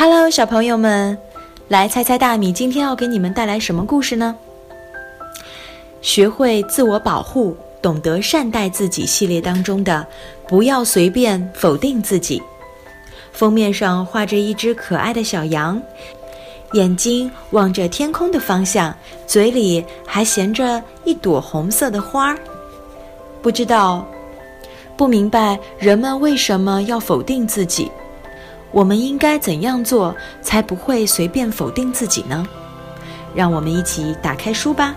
Hello，小朋友们，来猜猜大米今天要给你们带来什么故事呢？学会自我保护，懂得善待自己系列当中的“不要随便否定自己”。封面上画着一只可爱的小羊，眼睛望着天空的方向，嘴里还衔着一朵红色的花儿。不知道，不明白人们为什么要否定自己。我们应该怎样做才不会随便否定自己呢？让我们一起打开书吧。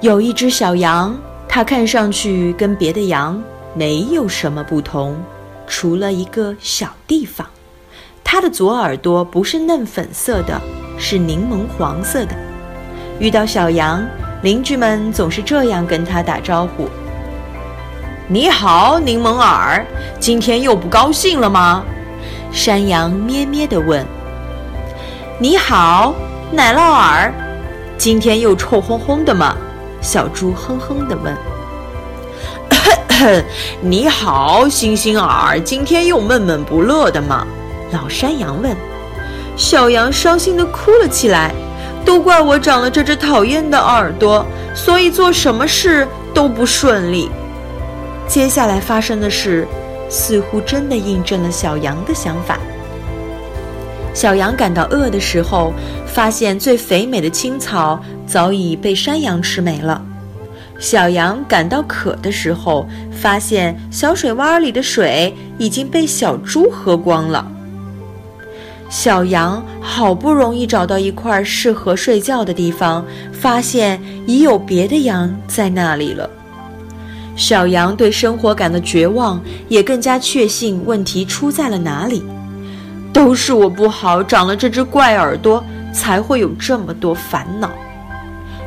有一只小羊，它看上去跟别的羊没有什么不同，除了一个小地方，它的左耳朵不是嫩粉色的，是柠檬黄色的。遇到小羊，邻居们总是这样跟它打招呼。你好，柠檬耳，今天又不高兴了吗？山羊咩咩地问。你好，奶酪耳，今天又臭烘烘的吗？小猪哼哼地问。你好，星星耳，今天又闷闷不乐的吗？老山羊问。小羊伤心地哭了起来，都怪我长了这只讨厌的耳朵，所以做什么事都不顺利。接下来发生的事，似乎真的印证了小羊的想法。小羊感到饿的时候，发现最肥美的青草早已被山羊吃没了；小羊感到渴的时候，发现小水洼里的水已经被小猪喝光了。小羊好不容易找到一块适合睡觉的地方，发现已有别的羊在那里了。小羊对生活感到绝望，也更加确信问题出在了哪里。都是我不好，长了这只怪耳朵，才会有这么多烦恼。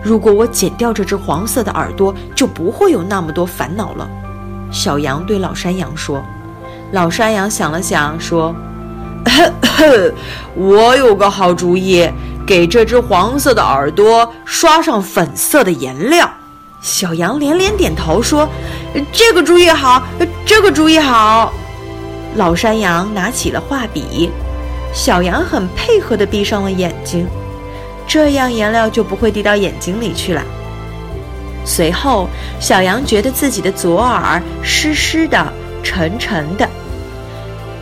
如果我剪掉这只黄色的耳朵，就不会有那么多烦恼了。小羊对老山羊说。老山羊想了想，说：“我有个好主意，给这只黄色的耳朵刷上粉色的颜料。”小羊连连点头说：“这个主意好，这个主意好。”老山羊拿起了画笔，小羊很配合地闭上了眼睛，这样颜料就不会滴到眼睛里去了。随后，小羊觉得自己的左耳湿湿的、沉沉的。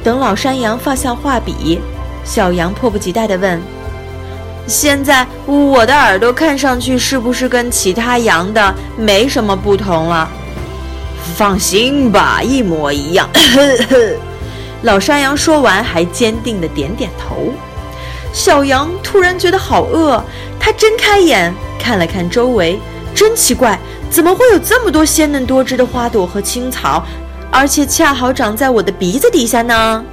等老山羊放下画笔，小羊迫不及待地问。现在我的耳朵看上去是不是跟其他羊的没什么不同了？放心吧，一模一样。老山羊说完，还坚定地点点头。小羊突然觉得好饿，它睁开眼看了看周围，真奇怪，怎么会有这么多鲜嫩多汁的花朵和青草，而且恰好长在我的鼻子底下呢？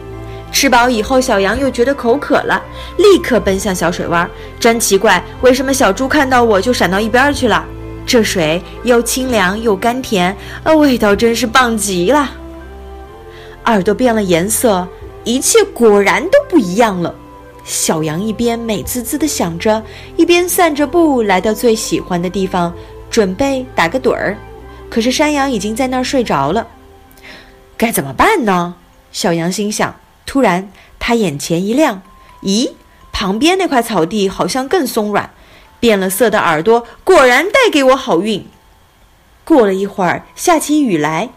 吃饱以后，小羊又觉得口渴了，立刻奔向小水洼。真奇怪，为什么小猪看到我就闪到一边去了？这水又清凉又甘甜，呃，味道真是棒极了。耳朵变了颜色，一切果然都不一样了。小羊一边美滋滋地想着，一边散着步来到最喜欢的地方，准备打个盹儿。可是山羊已经在那儿睡着了，该怎么办呢？小羊心想。突然，他眼前一亮，咦，旁边那块草地好像更松软，变了色的耳朵果然带给我好运。过了一会儿，下起雨来，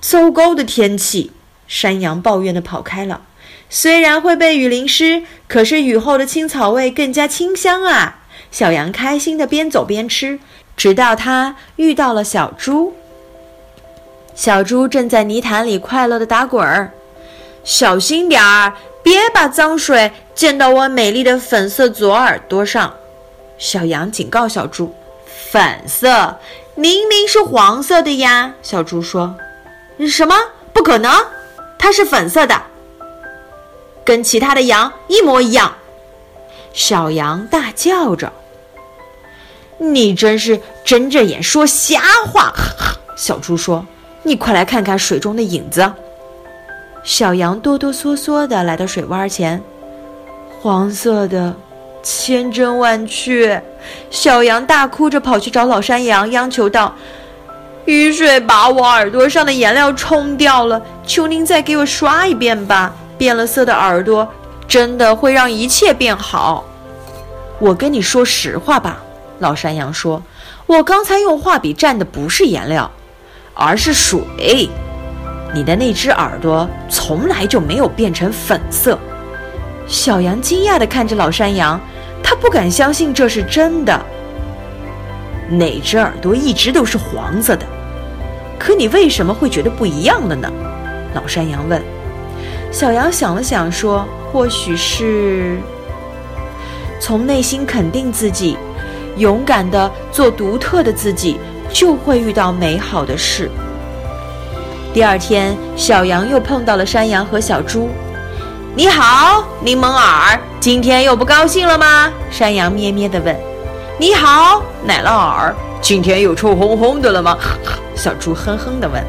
糟糕的天气！山羊抱怨地跑开了。虽然会被雨淋湿，可是雨后的青草味更加清香啊！小羊开心地边走边吃，直到它遇到了小猪。小猪正在泥潭里快乐地打滚儿。小心点儿，别把脏水溅到我美丽的粉色左耳朵上。小羊警告小猪：“粉色明明是黄色的呀！”小猪说：“什么？不可能，它是粉色的，跟其他的羊一模一样。”小羊大叫着：“你真是睁着眼说瞎话！”小猪说：“你快来看看水中的影子。”小羊哆哆嗦嗦地来到水洼前，黄色的，千真万确。小羊大哭着跑去找老山羊，央求道：“雨水把我耳朵上的颜料冲掉了，求您再给我刷一遍吧，变了色的耳朵真的会让一切变好。我跟你说实话吧，老山羊说，我刚才用画笔蘸的不是颜料，而是水。你的那只耳朵从来就没有变成粉色。小羊惊讶地看着老山羊，他不敢相信这是真的。哪只耳朵一直都是黄色的？可你为什么会觉得不一样了呢？老山羊问。小羊想了想，说：“或许是从内心肯定自己，勇敢地做独特的自己，就会遇到美好的事。”第二天，小羊又碰到了山羊和小猪。“你好，柠檬耳，今天又不高兴了吗？”山羊咩咩地问。“你好，奶酪耳，今天又臭烘烘的了吗？”小猪哼哼地问。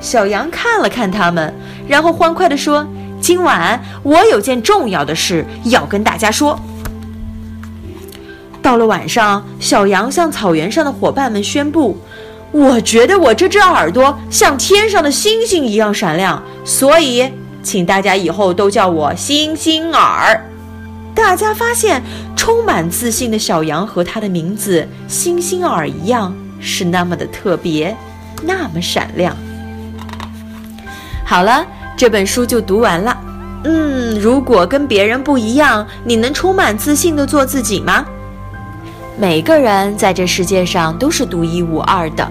小羊看了看他们，然后欢快地说：“今晚我有件重要的事要跟大家说。”到了晚上，小羊向草原上的伙伴们宣布：“我觉得我这只耳朵像天上的星星一样闪亮，所以请大家以后都叫我星星耳。”大家发现，充满自信的小羊和它的名字“星星耳”一样，是那么的特别，那么闪亮。好了，这本书就读完了。嗯，如果跟别人不一样，你能充满自信的做自己吗？每个人在这世界上都是独一无二的。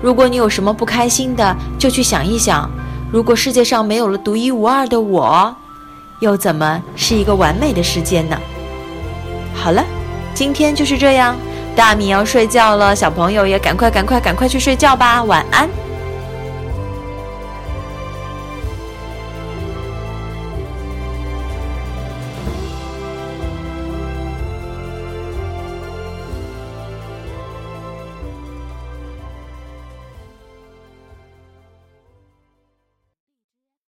如果你有什么不开心的，就去想一想：如果世界上没有了独一无二的我，又怎么是一个完美的世界呢？好了，今天就是这样。大米要睡觉了，小朋友也赶快、赶快、赶快去睡觉吧，晚安。